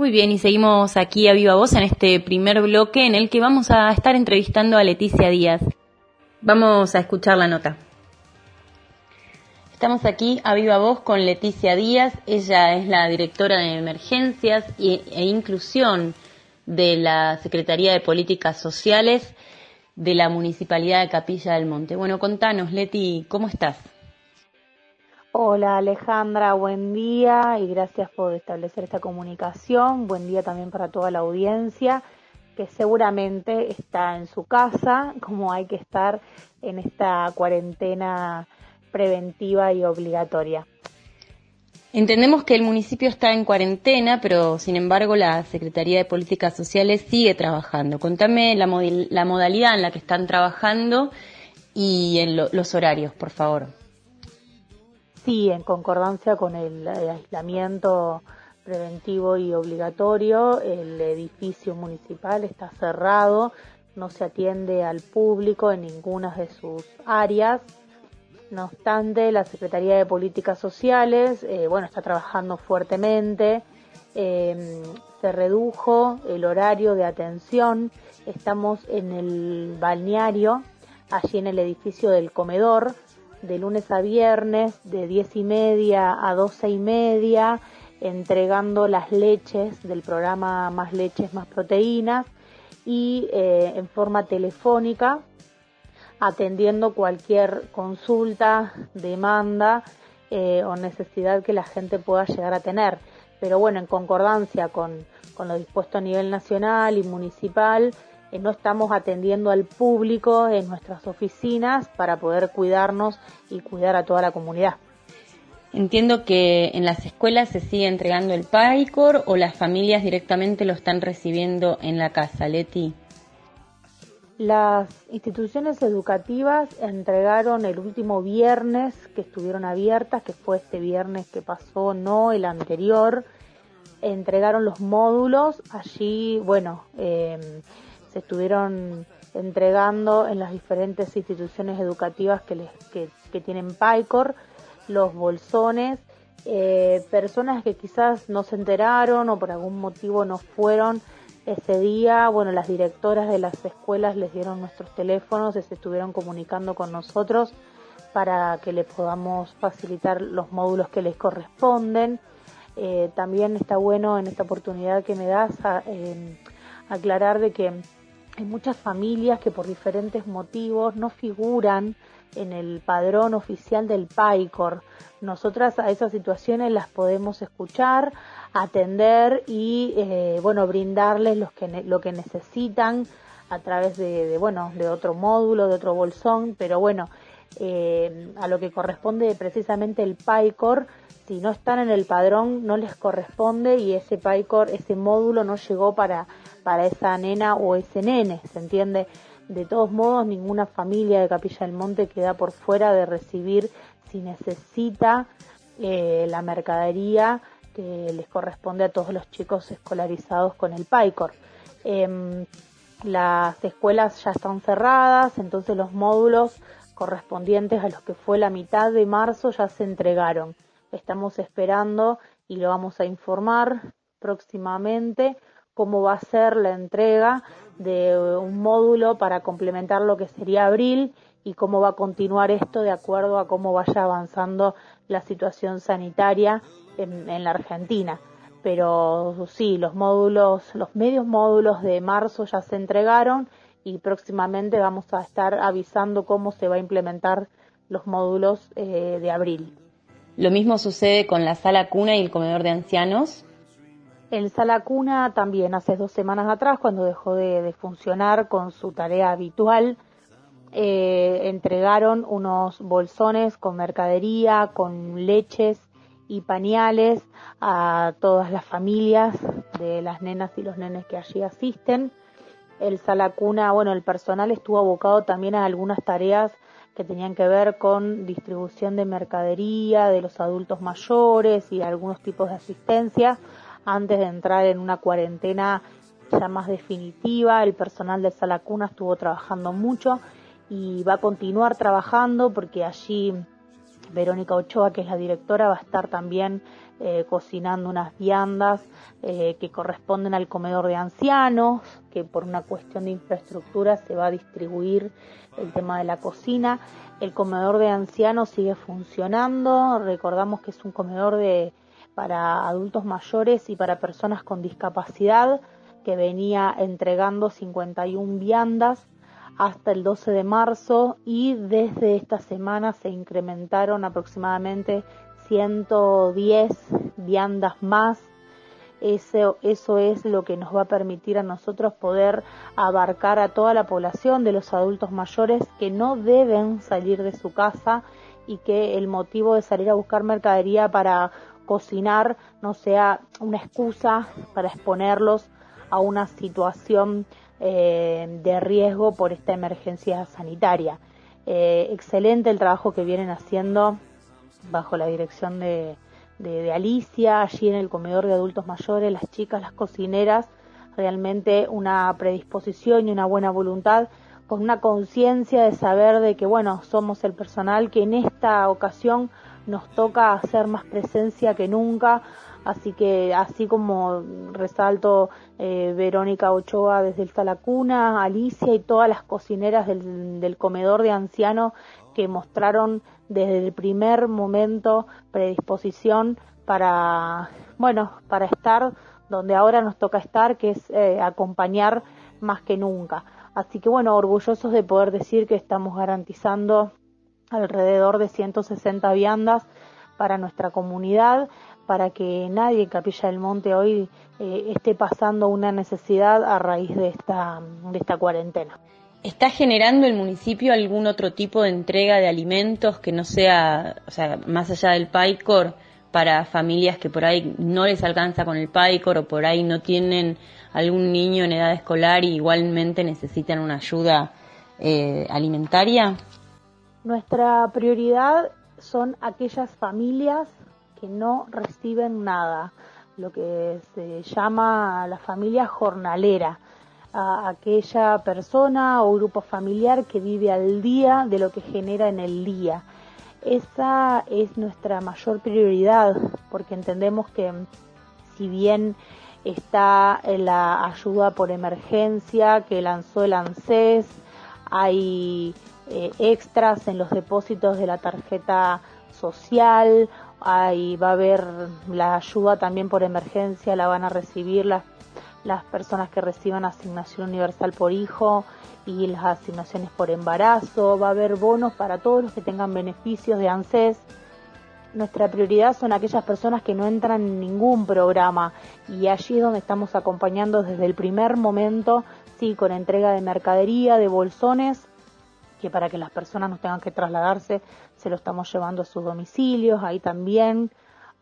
Muy bien, y seguimos aquí a viva voz en este primer bloque en el que vamos a estar entrevistando a Leticia Díaz. Vamos a escuchar la nota. Estamos aquí a viva voz con Leticia Díaz. Ella es la directora de Emergencias e Inclusión de la Secretaría de Políticas Sociales de la Municipalidad de Capilla del Monte. Bueno, contanos, Leti, ¿cómo estás? Hola Alejandra, buen día y gracias por establecer esta comunicación. Buen día también para toda la audiencia que seguramente está en su casa, como hay que estar en esta cuarentena preventiva y obligatoria. Entendemos que el municipio está en cuarentena, pero sin embargo la Secretaría de Políticas Sociales sigue trabajando. Contame la, modalidad en la que están trabajando y en los horarios, por favor. Sí, en concordancia con el aislamiento preventivo y obligatorio, el edificio municipal está cerrado, no se atiende al público en ninguna de sus áreas. No obstante, la Secretaría de Políticas Sociales, eh, bueno, está trabajando fuertemente. Em, se redujo el horario de atención. Estamos en el balneario, allí en el edificio del comedor, de lunes a viernes de 10 y media a 12 y media, entregando las leches del programa Más leches, más proteínas y eh, en forma telefónica, atendiendo cualquier consulta, demanda eh, o necesidad que la gente pueda llegar a tener. Pero bueno, en concordancia con, con lo dispuesto a nivel nacional y municipal, eh, no estamos atendiendo al público en nuestras oficinas para poder cuidarnos y cuidar a toda la comunidad. Entiendo que en las escuelas se sigue entregando el PAICOR o las familias directamente lo están recibiendo en la casa, Leti. Las instituciones educativas entregaron el último viernes que estuvieron abiertas, que fue este viernes que pasó, no el anterior, entregaron los módulos. Allí, bueno, eh, se estuvieron entregando en las diferentes instituciones educativas que, les, que, tienen PICOR, los bolsones, eh, personas que quizás no se enteraron o por algún motivo no fueron ese día, bueno, las directoras de las escuelas les dieron nuestros teléfonos se estuvieron comunicando con nosotros para que les podamos facilitar los módulos que les corresponden. Eh, también está bueno en esta oportunidad que me das a, eh, aclarar de que hay muchas familias que por diferentes motivos no figuran en el padrón oficial del PAICOR. Nosotras a esas situaciones las podemos escuchar, atender y eh, bueno brindarles los que lo que necesitan a través de, bueno de otro módulo, de otro bolsón, pero bueno eh, a lo que corresponde precisamente el PAICOR, si no están en el padrón no les corresponde y ese PAICOR, ese módulo no llegó para para esa nena o ese nene, ¿se entiende? De todos modos, ninguna familia de Capilla del Monte queda por fuera de recibir si necesita eh, la mercadería que les corresponde a todos los chicos escolarizados con el PAICOR. Em, las escuelas ya están cerradas, entonces los módulos correspondientes a los que fue la mitad de marzo ya se entregaron. Estamos esperando y lo vamos a informar próximamente cómo va a ser la entrega de un módulo para complementar lo que sería abril y cómo va a continuar esto de acuerdo a cómo vaya avanzando la situación sanitaria en, la Argentina. Pero sí, los módulos, los medios módulos de marzo ya se entregaron y próximamente vamos a estar avisando cómo se va a implementar los módulos eh, de abril. Lo mismo sucede con la sala cuna y el comedor de ancianos. El sala cuna también hace dos semanas atrás, cuando dejó de, funcionar con su tarea habitual, eh, entregaron unos bolsones con mercadería, con leches y pañales a todas las familias de las nenas y los nenes que allí asisten. El sala cuna, bueno, el personal estuvo abocado también a algunas tareas que tenían que ver con distribución de mercadería de los adultos mayores y algunos tipos de asistencia antes de entrar en una cuarentena ya más definitiva. El personal de Sala Cuna estuvo trabajando mucho y va a continuar trabajando porque allí Verónica Ochoa, que es la directora, va a estar también eh, cocinando unas viandas eh, que corresponden al comedor de ancianos, que por una cuestión de infraestructura se va a distribuir el tema de la cocina. El comedor de ancianos sigue funcionando, recordamos que es un comedor de para adultos mayores y para personas con discapacidad que venía entregando 51 viandas hasta el 12 de marzo y desde esta semana se incrementaron aproximadamente 110 viandas más. Eso, eso es lo que nos va a permitir a nosotros poder abarcar a toda la población de los adultos mayores que no deben salir de su casa y que el motivo de salir a buscar mercadería para cocinar no sea una excusa para exponerlos a una situación eh, de riesgo por esta emergencia sanitaria. Eh, excelente el trabajo que vienen haciendo bajo la dirección de, de, Alicia, allí en el comedor de adultos mayores, las chicas, las cocineras, realmente una predisposición y una buena voluntad, con una conciencia de saber de que, bueno, somos el personal que en esta ocasión nos toca hacer más presencia que nunca, así que así como resalto eh, Verónica Ochoa desde el Salacuna, Alicia y todas las cocineras del, del comedor de ancianos que mostraron desde el primer momento predisposición para, bueno, para estar donde ahora nos toca estar, que es eh, acompañar más que nunca. Así que bueno, orgullosos de poder decir que estamos garantizando alrededor de 160 viandas para nuestra comunidad, para que nadie en Capilla del Monte hoy eh, esté pasando una necesidad a raíz de esta, de esta cuarentena. ¿Está generando el municipio algún otro tipo de entrega de alimentos que no sea, o sea, más allá del PAICOR, para familias que por ahí no les alcanza con el PAICOR o por ahí no tienen algún niño en edad escolar y igualmente necesitan una ayuda eh, alimentaria? Nuestra prioridad son aquellas familias que no reciben nada, lo que se llama la familia jornalera aquella persona o grupo familiar que vive al día de lo que genera en el día. Esa es nuestra mayor prioridad porque entendemos que si bien está la ayuda por emergencia que lanzó el ANSES, hay eh, extras en los depósitos de la tarjeta social, ahí va a haber la ayuda también por emergencia, la van a recibir las las personas que reciban asignación universal por hijo y las asignaciones por embarazo, va a haber bonos para todos los que tengan beneficios de ANSES. Nuestra prioridad son aquellas personas que no entran en ningún programa y allí es donde estamos acompañando desde el primer momento, sí, con entrega de mercadería, de bolsones, que para que las personas no tengan que trasladarse, se lo estamos llevando a sus domicilios, ahí también.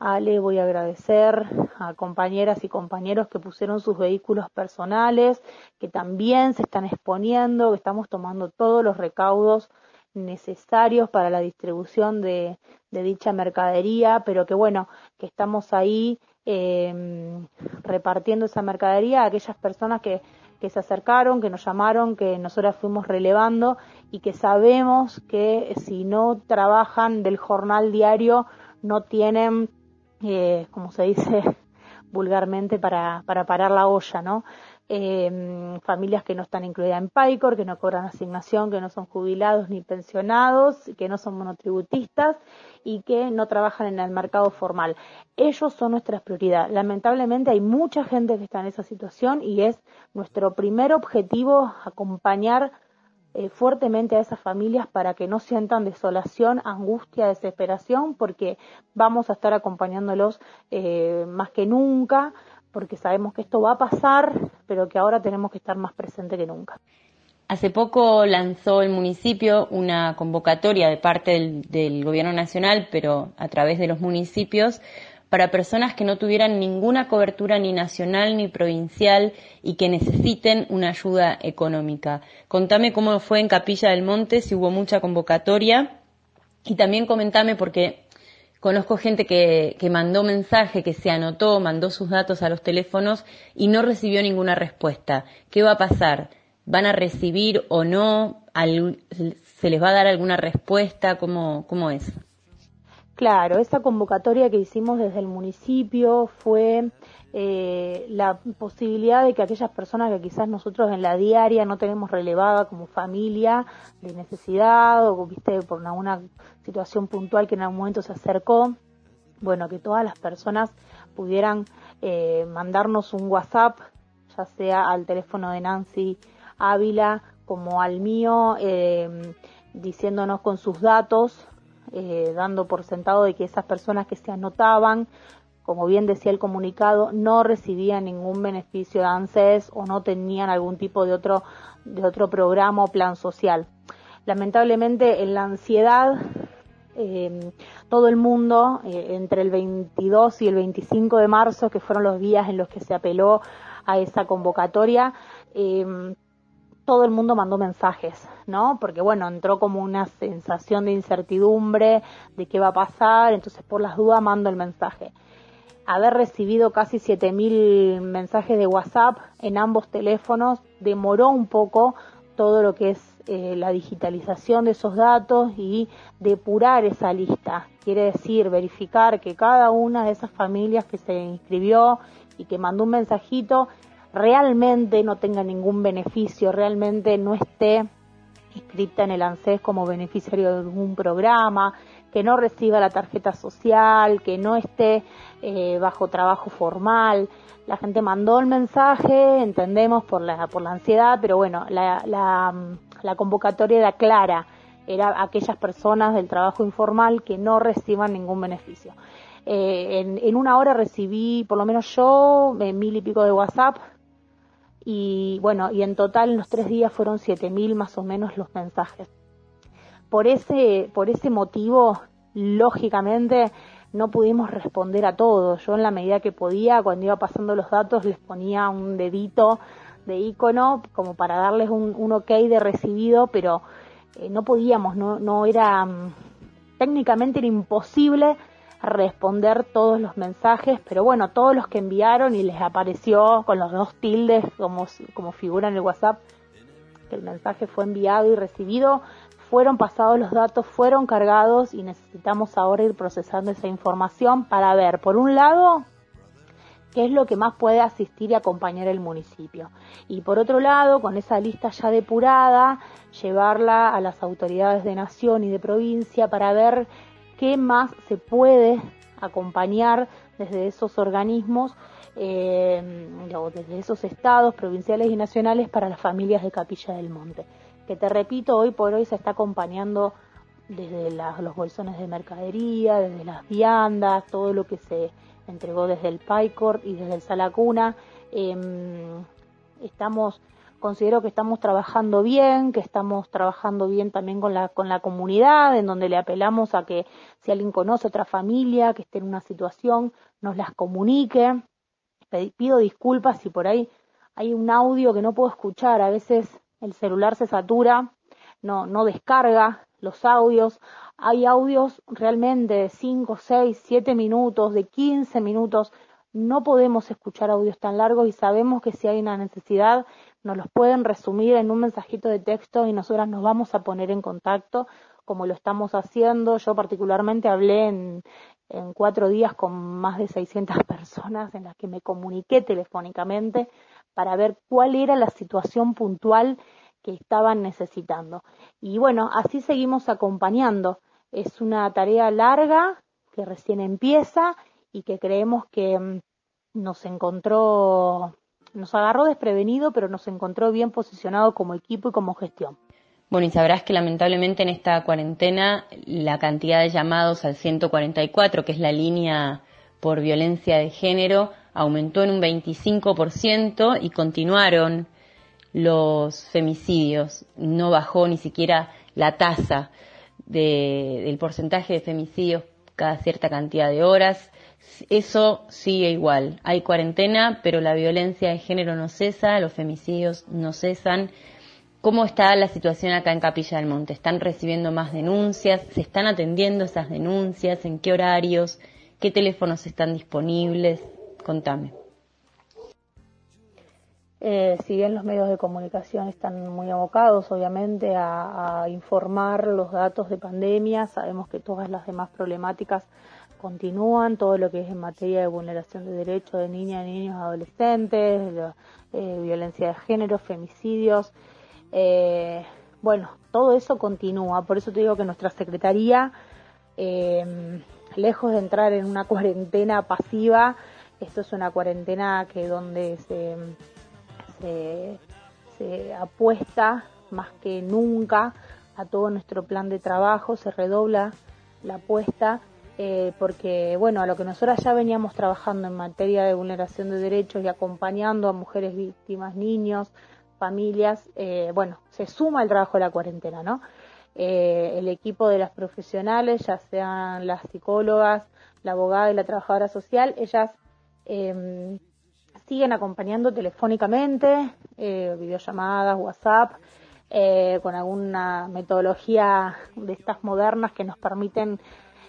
Ale, voy a agradecer a compañeras y compañeros que pusieron sus vehículos personales, que también se están exponiendo, que estamos tomando todos los recaudos necesarios para la distribución de, dicha mercadería, pero que bueno, que estamos ahí em, repartiendo esa mercadería a aquellas personas que, que se acercaron, que nos llamaron, que nosotras fuimos relevando y que sabemos que si no trabajan del jornal diario no tienen eh, como se dice vulgarmente, para, para parar la olla, ¿no? Eh, familias que no están incluidas en PAICOR, que no cobran asignación, que no son jubilados ni pensionados, que no son monotributistas y que no trabajan en el mercado formal. Ellos son nuestra prioridad. Lamentablemente hay mucha gente que está en esa situación y es nuestro primer objetivo acompañar eh, fuertemente a esas familias para que no sientan desolación, angustia, desesperación, porque vamos a estar acompañándolos eh, más que nunca, porque sabemos que esto va a pasar, pero que ahora tenemos que estar más presentes que nunca. Hace poco lanzó el municipio una convocatoria de parte del, Gobierno Nacional, pero a través de los municipios, para personas que no tuvieran ninguna cobertura ni nacional ni provincial y que necesiten una ayuda económica. Contame cómo fue en Capilla del Monte, si hubo mucha convocatoria y también comentame porque conozco gente que, que mandó mensaje, que se anotó, mandó sus datos a los teléfonos y no recibió ninguna respuesta. ¿Qué va a pasar? ¿Van a recibir o no? ¿Se les va a dar alguna respuesta? ¿Cómo, cómo es? Claro, esa convocatoria que hicimos desde el municipio fue eh, la posibilidad de que aquellas personas que quizás nosotros en la diaria no tenemos relevada como familia de necesidad o viste por alguna situación puntual que en algún momento se acercó, bueno, que todas las personas pudieran eh, mandarnos un WhatsApp, ya sea al teléfono de Nancy Ávila como al mío, eh, diciéndonos con sus datos eh, dando por sentado de que esas personas que se anotaban, como bien decía el comunicado, no recibían ningún beneficio de ANSES o no tenían algún tipo de otro, de otro programa o plan social. Lamentablemente, en la ansiedad, eh, todo el mundo, eh, entre el 22 y el 25 de marzo, que fueron los días en los que se apeló a esa convocatoria, todo el mundo mandó mensajes, ¿no? Porque bueno, entró como una sensación de incertidumbre de qué va a pasar, entonces por las dudas mando el mensaje. Haber recibido casi 7.000 mensajes de WhatsApp en ambos teléfonos demoró un poco todo lo que es eh, la digitalización de esos datos y depurar esa lista. Quiere decir, verificar que cada una de esas familias que se inscribió y que mandó un mensajito realmente no tenga ningún beneficio, realmente no esté inscrita en el ANSES como beneficiario de algún programa, que no reciba la tarjeta social, que no esté eh, bajo trabajo formal. La gente mandó el mensaje, entendemos por la, por la ansiedad, pero bueno, la, la, la convocatoria era clara, era aquellas personas del trabajo informal que no reciban ningún beneficio. Eh, en, una hora recibí, por lo menos yo, eh, mil y pico de WhatsApp y bueno, y en total en los tres días fueron 7.000 más o menos los mensajes. Por ese, por ese motivo, lógicamente, no pudimos responder a todos. Yo en la medida que podía, cuando iba pasando los datos, les ponía un dedito de icono como para darles un, un ok de recibido, pero eh, no podíamos, no, no era, mm, técnicamente era imposible responder todos los mensajes, pero bueno, todos los que enviaron y les apareció con los dos tildes como, como figura en el WhatsApp, que el mensaje fue enviado y recibido, fueron pasados los datos, fueron cargados y necesitamos ahora ir procesando esa información para ver, por un lado, qué es lo que más puede asistir y acompañar el municipio. Y por otro lado, con esa lista ya depurada, llevarla a las autoridades de nación y de provincia para ver qué más se puede acompañar desde esos organismos eh, o desde esos estados provinciales y nacionales para las familias de Capilla del Monte. Que te repito, hoy por hoy se está acompañando desde los bolsones de mercadería, desde las viandas, todo lo que se entregó desde el PICOR y desde el Salacuna. Em, estamos considero que estamos trabajando bien, que estamos trabajando bien también con la, con la comunidad, en donde le apelamos a que si alguien conoce otra familia que esté en una situación, nos las comunique. Pido disculpas si por ahí hay un audio que no puedo escuchar, a veces el celular se satura, no, no descarga los audios. Hay audios realmente de 5, 6, 7 minutos, de 15 minutos. No podemos escuchar audios tan largos y sabemos que si hay una necesidad nos los pueden resumir en un mensajito de texto y nosotras nos vamos a poner en contacto como lo estamos haciendo. Yo particularmente hablé en, en cuatro días con más de 600 personas en las que me comuniqué telefónicamente para ver cuál era la situación puntual que estaban necesitando. Y bueno, así seguimos acompañando. Es una tarea larga que recién empieza y que creemos que mm, nos encontró nos agarró desprevenido, pero nos encontró bien posicionado como equipo y como gestión. Bueno, y sabrás que lamentablemente en esta cuarentena la cantidad de llamados al 144, que es la línea por violencia de género, aumentó en un 25% y continuaron los femicidios. No bajó ni siquiera la tasa del porcentaje de femicidios cada cierta cantidad de horas. Eso sigue igual. Hay cuarentena, pero la violencia de género no cesa, los femicidios no cesan. ¿Cómo está la situación acá en Capilla del Monte? ¿Están recibiendo más denuncias? ¿Se están atendiendo esas denuncias? ¿En qué horarios? ¿Qué teléfonos están disponibles? Contame. Eh, si bien los medios de comunicación están muy abocados, obviamente, a, informar los datos de pandemia, sabemos que todas las demás problemáticas continúan, todo lo que es en materia de vulneración de derechos de niñas, niños, adolescentes, eh, violencia de género, femicidios. Eh, bueno, todo eso continúa, por eso te digo que nuestra Secretaría, lejos de entrar en una cuarentena pasiva, esto es una cuarentena que donde se se, apuesta más que nunca a todo nuestro plan de trabajo, se redobla la apuesta eh, porque, bueno, a lo que nosotros ya veníamos trabajando en materia de vulneración de derechos y acompañando a mujeres víctimas, niños, familias, eh, bueno, se suma el trabajo de la cuarentena, ¿no? Eh, el equipo de las profesionales, ya sean las psicólogas, la abogada y la trabajadora social, ellas em, siguen acompañando telefónicamente, eh, videollamadas, WhatsApp, eh, con alguna metodología de estas modernas que nos permiten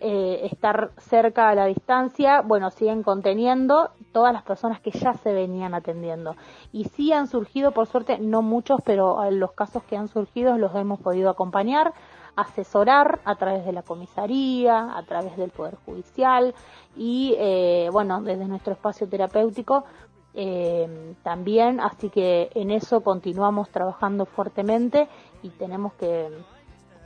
eh, estar cerca a la distancia, bueno, siguen conteniendo todas las personas que ya se venían atendiendo. Y sí han surgido, por suerte, no muchos, pero los casos que han surgido los hemos podido acompañar, asesorar a través de la comisaría, a través del Poder Judicial y, bueno, desde nuestro espacio terapéutico eh, también, así que en eso continuamos trabajando fuertemente y tenemos que,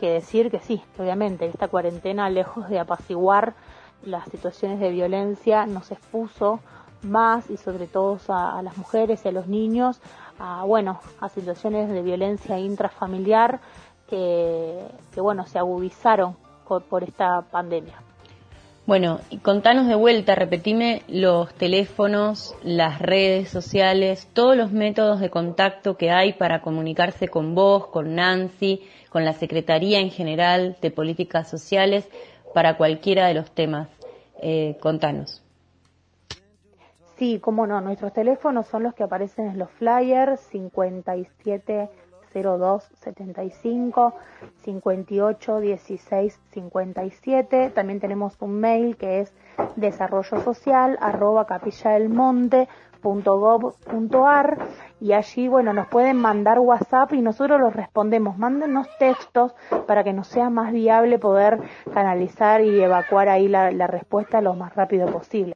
decir que sí, obviamente, esta cuarentena, lejos de apaciguar las situaciones de violencia, nos expuso más y sobre todo a, las mujeres y a los niños a, bueno, a situaciones de violencia intrafamiliar que, que bueno, se agudizaron por esta pandemia. Bueno, contanos de vuelta, repetime los teléfonos, las redes sociales, todos los métodos de contacto que hay para comunicarse con vos, con Nancy, con la Secretaría en general de Políticas Sociales, para cualquiera de los temas. Eh, contanos. Sí, cómo no, nuestros teléfonos son los que aparecen en los flyers 57 0275 58 16 57. También tenemos un mail que es desarrollo social arroba capilladelmonte.gov.ar y allí, bueno, nos pueden mandar WhatsApp y nosotros los respondemos. Mándenos textos para que nos sea más viable poder canalizar y evacuar ahí la respuesta lo más rápido posible.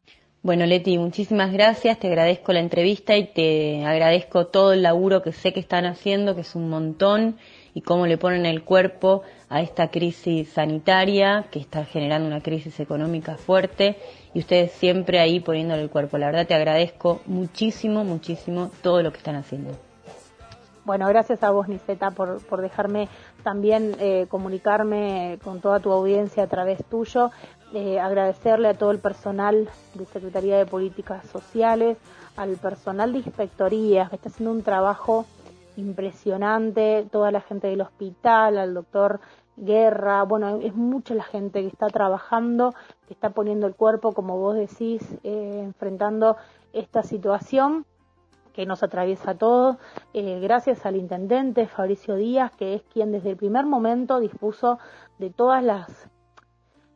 Bueno, Leti, muchísimas gracias, te agradezco la entrevista y te agradezco todo el laburo que sé que están haciendo, que es un montón, y cómo le ponen el cuerpo a esta crisis sanitaria que está generando una crisis económica fuerte y ustedes siempre ahí poniéndole el cuerpo. La verdad te agradezco muchísimo, muchísimo todo lo que están haciendo. Bueno, gracias a vos, Niseta, por, por dejarme también eh, comunicarme con toda tu audiencia a través tuyo. Eh, agradecerle a todo el personal de Secretaría de Políticas Sociales, al personal de inspectorías, que está haciendo un trabajo impresionante, toda la gente del hospital, al doctor Guerra, bueno, es mucha la gente que está trabajando, que está poniendo el cuerpo, como vos decís, eh, enfrentando esta situación que nos atraviesa a todos, eh, gracias al intendente Fabricio Díaz, que es quien desde el primer momento dispuso de todas las,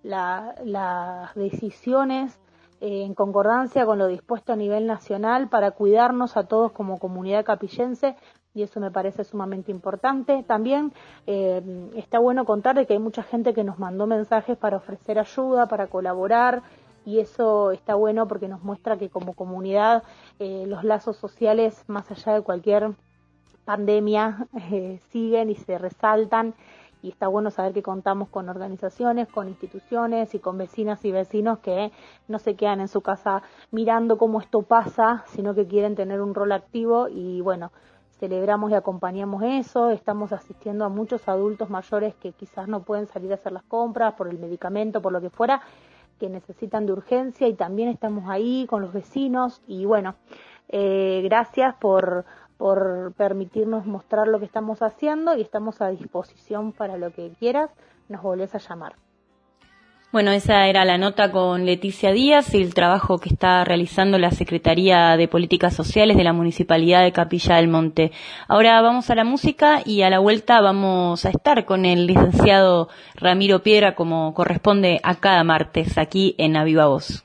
las decisiones eh, en concordancia con lo dispuesto a nivel nacional para cuidarnos a todos como comunidad capillense y eso me parece sumamente importante. También eh, está bueno contar de que hay mucha gente que nos mandó mensajes para ofrecer ayuda, para colaborar y eso está bueno porque nos muestra que como comunidad eh, los lazos sociales, más allá de cualquier pandemia, siguen y se resaltan y está bueno saber que contamos con organizaciones, con instituciones y con vecinas y vecinos que no se quedan en su casa mirando cómo esto pasa, sino que quieren tener un rol activo y bueno, celebramos y acompañamos eso, estamos asistiendo a muchos adultos mayores que quizás no pueden salir a hacer las compras por el medicamento, por lo que fuera, que necesitan de urgencia y también estamos ahí con los vecinos. Y bueno, eh, gracias por, por permitirnos mostrar lo que estamos haciendo y estamos a disposición para lo que quieras, nos volvés a llamar. Bueno, esa era la nota con Leticia Díaz y el trabajo que está realizando la Secretaría de Políticas Sociales de la Municipalidad de Capilla del Monte. Ahora vamos a la música y a la vuelta vamos a estar con el licenciado Ramiro Piedra como corresponde a cada martes aquí en Aviva Voz.